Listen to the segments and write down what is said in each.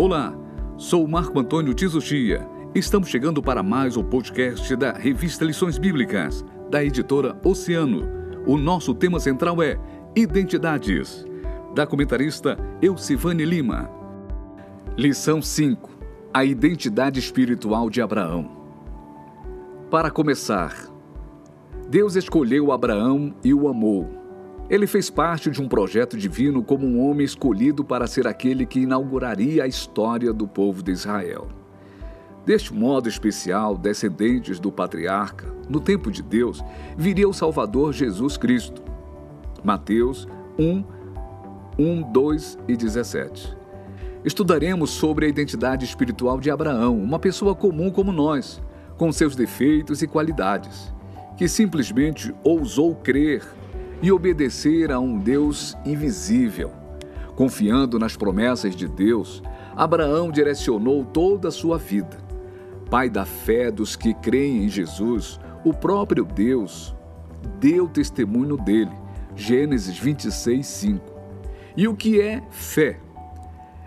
Olá, sou Marco Antônio Tizuchia. Estamos chegando para mais um podcast da revista Lições Bíblicas, da editora Oceano. O nosso tema central é Identidades, da comentarista Elcivane Lima. Lição 5: A identidade espiritual de Abraão. Para começar, Deus escolheu Abraão e o amou. Ele fez parte de um projeto divino como um homem escolhido para ser aquele que inauguraria a história do povo de Israel. Deste modo especial, descendentes do patriarca, no tempo de Deus, viria o Salvador Jesus Cristo. Mateus 1, 1, 2 e 17. Estudaremos sobre a identidade espiritual de Abraão, uma pessoa comum como nós, com seus defeitos e qualidades, que simplesmente ousou crer e obedecer a um Deus invisível. Confiando nas promessas de Deus, Abraão direcionou toda a sua vida. Pai da fé dos que creem em Jesus, o próprio Deus deu testemunho dele. Gênesis 26, 5. E o que é fé?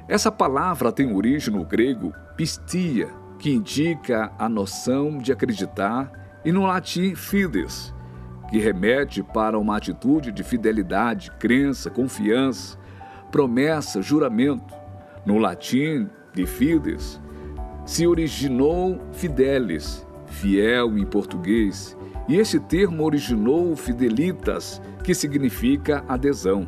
Essa palavra tem origem no grego pistia, que indica a noção de acreditar, e no latim fides, que remete para uma atitude de fidelidade, crença, confiança, promessa, juramento. No latim, de fides, se originou fidelis, fiel em português, e esse termo originou fidelitas, que significa adesão.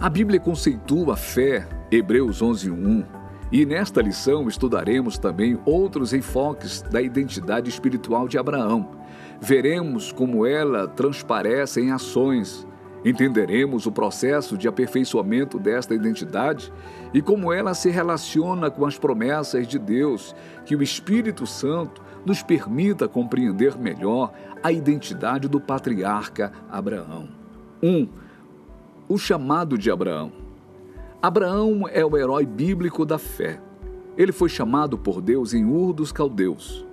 A Bíblia conceitua a fé, Hebreus 11:1, e nesta lição estudaremos também outros enfoques da identidade espiritual de Abraão veremos como ela transparece em ações, entenderemos o processo de aperfeiçoamento desta identidade e como ela se relaciona com as promessas de Deus, que o Espírito Santo nos permita compreender melhor a identidade do patriarca Abraão. 1. Um, o chamado de Abraão. Abraão é o herói bíblico da fé. Ele foi chamado por Deus em Ur dos Caldeus.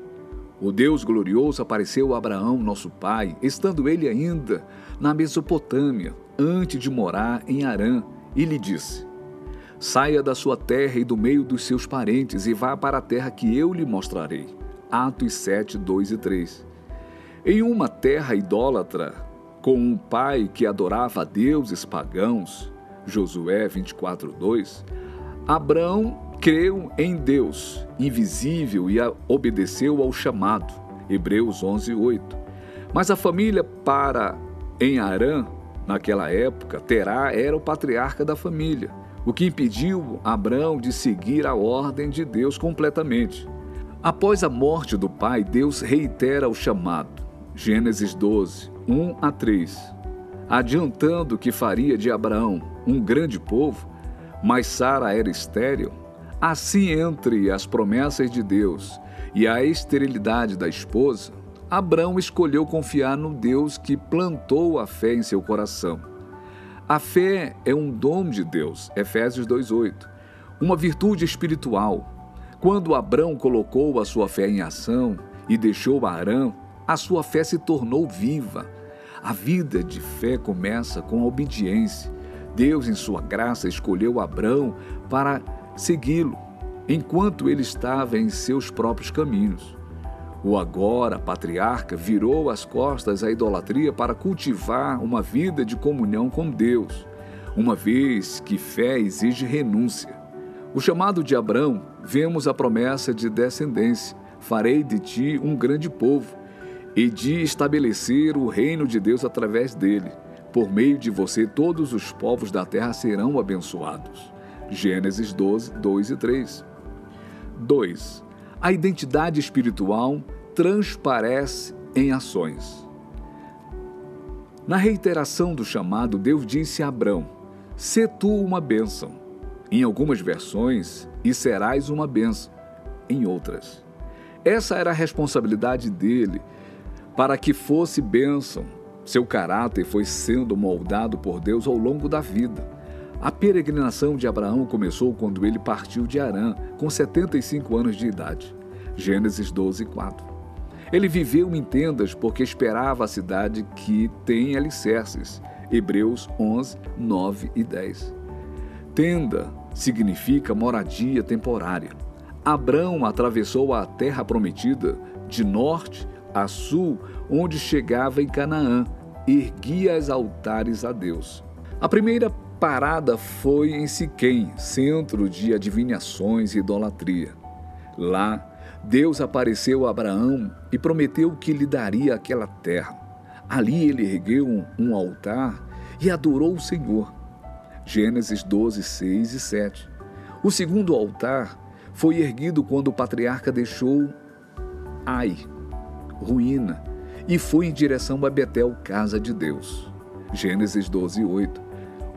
O Deus glorioso apareceu a Abraão, nosso pai, estando ele ainda na Mesopotâmia, antes de morar em Arã, e lhe disse: Saia da sua terra e do meio dos seus parentes e vá para a terra que eu lhe mostrarei. Atos 7, 2 e 3. Em uma terra idólatra, com um pai que adorava deuses pagãos, Josué 24, 2, Abraão creu em Deus invisível e obedeceu ao chamado. Hebreus 11, 8. Mas a família para em Arã, naquela época, Terá era o patriarca da família, o que impediu Abraão de seguir a ordem de Deus completamente. Após a morte do pai, Deus reitera o chamado. Gênesis 12, 1 a 3. Adiantando que faria de Abraão um grande povo, mas Sara era estéril, Assim, entre as promessas de Deus e a esterilidade da esposa, Abraão escolheu confiar no Deus que plantou a fé em seu coração. A fé é um dom de Deus, Efésios 2:8, uma virtude espiritual. Quando Abraão colocou a sua fé em ação e deixou Arã, a sua fé se tornou viva. A vida de fé começa com a obediência. Deus, em sua graça, escolheu Abraão para segui-lo, enquanto ele estava em seus próprios caminhos. O agora patriarca virou as costas à idolatria para cultivar uma vida de comunhão com Deus, uma vez que fé exige renúncia. O chamado de Abraão, vemos a promessa de descendência: farei de ti um grande povo, e de estabelecer o reino de Deus através dele. Por meio de você, todos os povos da terra serão abençoados. Gênesis 12, 2 e 3. 2. A identidade espiritual transparece em ações. Na reiteração do chamado, Deus disse a Abrão: "Se tu uma bênção. Em algumas versões, e serás uma bênção. Em outras. Essa era a responsabilidade dele para que fosse bênção. Seu caráter foi sendo moldado por Deus ao longo da vida. A peregrinação de Abraão começou quando ele partiu de Arã, com 75 anos de idade. Gênesis 12, 4. Ele viveu em tendas porque esperava a cidade que tem alicerces. Hebreus 11, 9 e 10. Tenda significa moradia temporária. Abrão atravessou a terra prometida de norte a sul, onde chegava em Canaã, erguia os altares a Deus. A primeira parada foi em Siquém, centro de adivinhações e idolatria. Lá, Deus apareceu a Abraão e prometeu que lhe daria aquela terra. Ali ele ergueu um altar e adorou o Senhor. Gênesis 12, 6 e 7. O segundo altar foi erguido quando o patriarca deixou Ai, ruína, e foi em direção a Betel, casa de Deus. Gênesis 12, 8.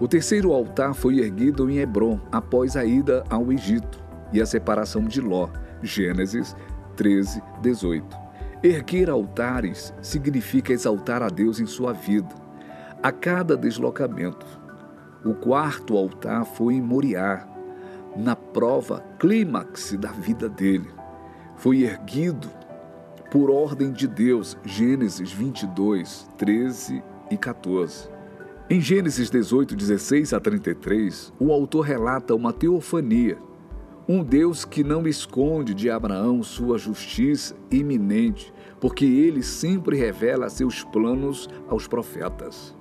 O terceiro altar foi erguido em Hebron após a ida ao Egito e a separação de Ló. Gênesis 13, 18. Erguer altares significa exaltar a Deus em sua vida, a cada deslocamento. O quarto altar foi em Moriá, na prova clímax da vida dele. Foi erguido por ordem de Deus, Gênesis 22, 13 e 14. Em Gênesis 18, 16 a 33, o autor relata uma teofania, um Deus que não esconde de Abraão sua justiça iminente, porque ele sempre revela seus planos aos profetas.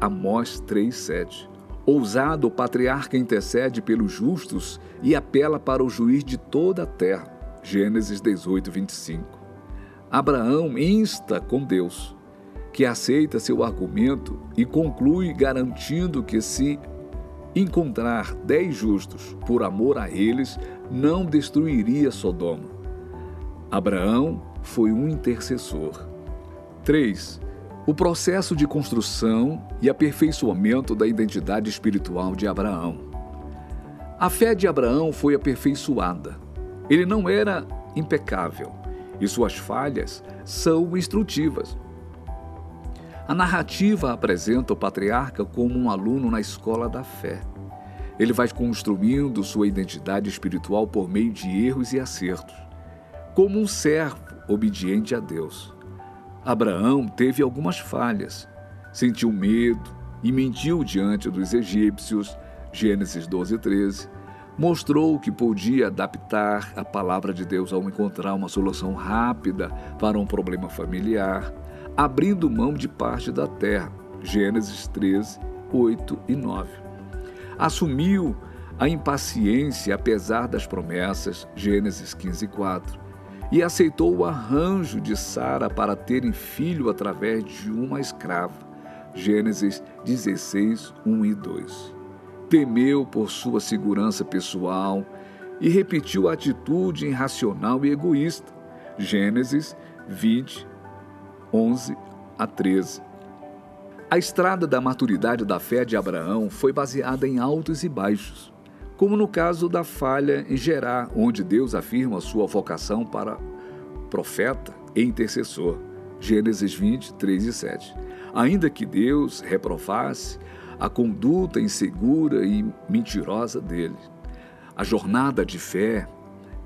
Amós 3:7. Ousado, o patriarca intercede pelos justos e apela para o juiz de toda a terra. Gênesis 18, 25. Abraão insta com Deus, que aceita seu argumento e conclui garantindo que se encontrar dez justos por amor a eles, não destruiria Sodoma. Abraão foi um intercessor. 3 o processo de construção e aperfeiçoamento da identidade espiritual de Abraão. A fé de Abraão foi aperfeiçoada. Ele não era impecável e suas falhas são instrutivas. A narrativa apresenta o patriarca como um aluno na escola da fé. Ele vai construindo sua identidade espiritual por meio de erros e acertos, como um servo obediente a Deus. Abraão teve algumas falhas. Sentiu medo e mentiu diante dos egípcios. Gênesis 12, 13. Mostrou que podia adaptar a palavra de Deus ao encontrar uma solução rápida para um problema familiar, abrindo mão de parte da terra. Gênesis 13, 8 e 9. Assumiu a impaciência apesar das promessas. Gênesis 15, 4 e aceitou o arranjo de Sara para terem filho através de uma escrava. Gênesis 16, 1 e 2. Temeu por sua segurança pessoal e repetiu a atitude irracional e egoísta. Gênesis 20, 11 a 13. A estrada da maturidade da fé de Abraão foi baseada em altos e baixos como no caso da falha em Gerar, onde Deus afirma sua vocação para profeta e intercessor. Gênesis 20, 3 e 7. Ainda que Deus reprovasse a conduta insegura e mentirosa dele. A jornada de fé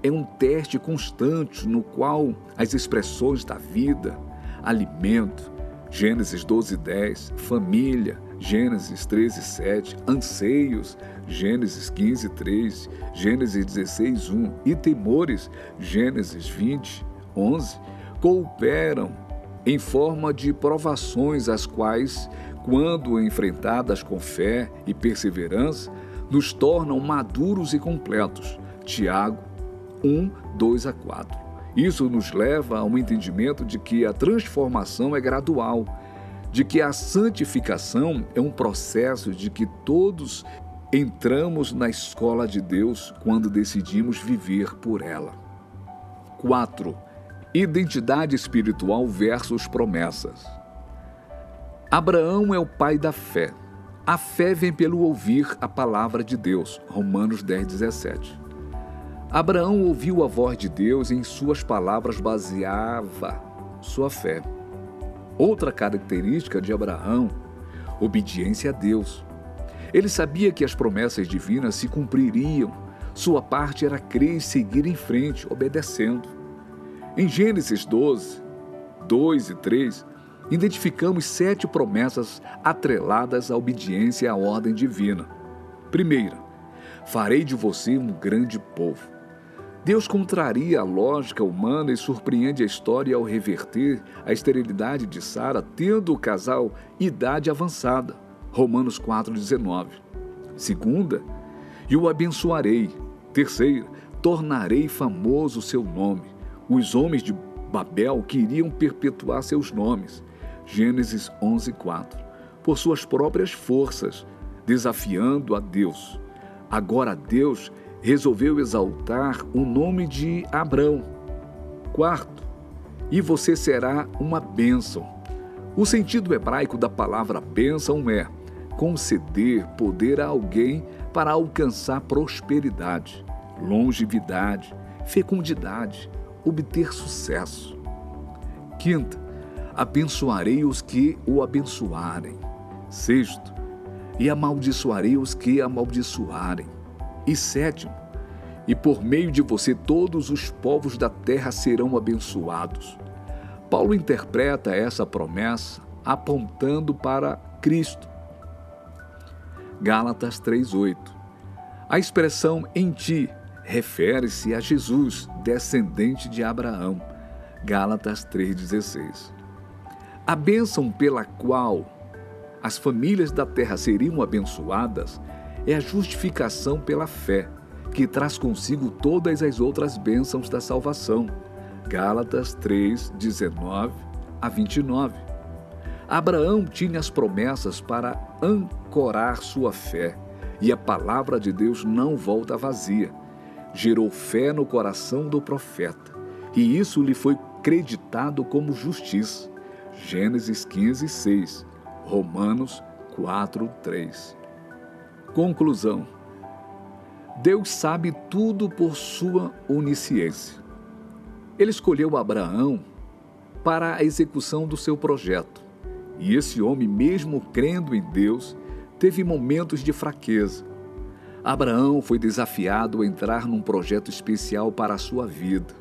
é um teste constante no qual as expressões da vida, alimento, Gênesis 12, 10, família, Gênesis 13, 7, anseios, Gênesis 15, 3, Gênesis 16, 1 e temores, Gênesis 20, 11, cooperam em forma de provações as quais, quando enfrentadas com fé e perseverança, nos tornam maduros e completos. Tiago 1, 2 a 4. Isso nos leva a um entendimento de que a transformação é gradual de que a santificação é um processo de que todos entramos na escola de Deus quando decidimos viver por ela. 4. Identidade espiritual versus promessas. Abraão é o pai da fé. A fé vem pelo ouvir a palavra de Deus. Romanos 10, 17. Abraão ouviu a voz de Deus e em suas palavras baseava sua fé. Outra característica de Abraão, obediência a Deus. Ele sabia que as promessas divinas se cumpririam. Sua parte era crer e seguir em frente, obedecendo. Em Gênesis 12, 2 e 3, identificamos sete promessas atreladas à obediência à ordem divina. Primeira, Farei de você um grande povo. Deus contraria a lógica humana e surpreende a história ao reverter a esterilidade de Sara, tendo o casal idade avançada. Romanos 4,19. Segunda, e o abençoarei. Terceira, tornarei famoso o seu nome. Os homens de Babel queriam perpetuar seus nomes. Gênesis 11:4. Por suas próprias forças, desafiando a Deus. Agora Deus resolveu exaltar o nome de Abrão. Quarto, e você será uma bênção. O sentido hebraico da palavra bênção é conceder poder a alguém para alcançar prosperidade, longevidade, fecundidade, obter sucesso. Quinta, abençoarei os que o abençoarem. Sexto, e amaldiçoarei os que amaldiçoarem. E sétimo, e por meio de você todos os povos da terra serão abençoados. Paulo interpreta essa promessa apontando para Cristo. Gálatas 3:8. A expressão em ti refere-se a Jesus, descendente de Abraão. Gálatas 3,16. A bênção pela qual as famílias da terra seriam abençoadas é a justificação pela fé, que traz consigo todas as outras bênçãos da salvação. Gálatas 3, 19 a 29. Abraão tinha as promessas para ancorar sua fé, e a palavra de Deus não volta vazia gerou fé no coração do profeta, e isso lhe foi creditado como justiça. Gênesis 15, 6, Romanos 4, 3. Conclusão: Deus sabe tudo por sua onisciência. Ele escolheu Abraão para a execução do seu projeto. E esse homem, mesmo crendo em Deus, teve momentos de fraqueza, Abraão foi desafiado a entrar num projeto especial para a sua vida.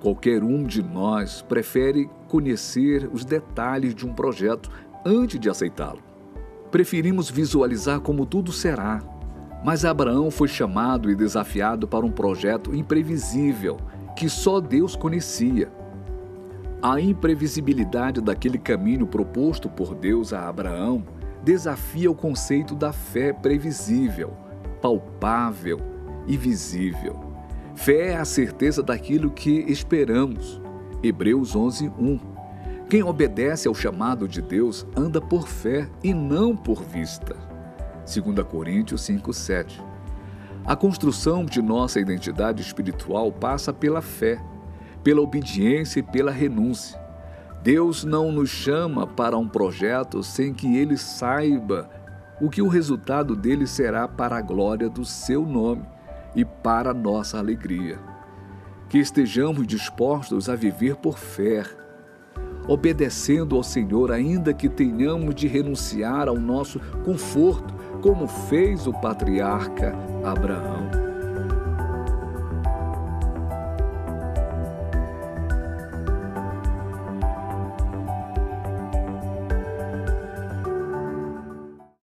Qualquer um de nós prefere conhecer os detalhes de um projeto antes de aceitá-lo. Preferimos visualizar como tudo será, mas Abraão foi chamado e desafiado para um projeto imprevisível que só Deus conhecia. A imprevisibilidade daquele caminho proposto por Deus a Abraão desafia o conceito da fé previsível palpável e visível. Fé é a certeza daquilo que esperamos. Hebreus 11, 1. Quem obedece ao chamado de Deus anda por fé e não por vista. 2 Coríntios 5, 7. A construção de nossa identidade espiritual passa pela fé, pela obediência e pela renúncia. Deus não nos chama para um projeto sem que Ele saiba o que o resultado dele será para a glória do seu nome e para nossa alegria. Que estejamos dispostos a viver por fé, obedecendo ao Senhor, ainda que tenhamos de renunciar ao nosso conforto, como fez o patriarca Abraão.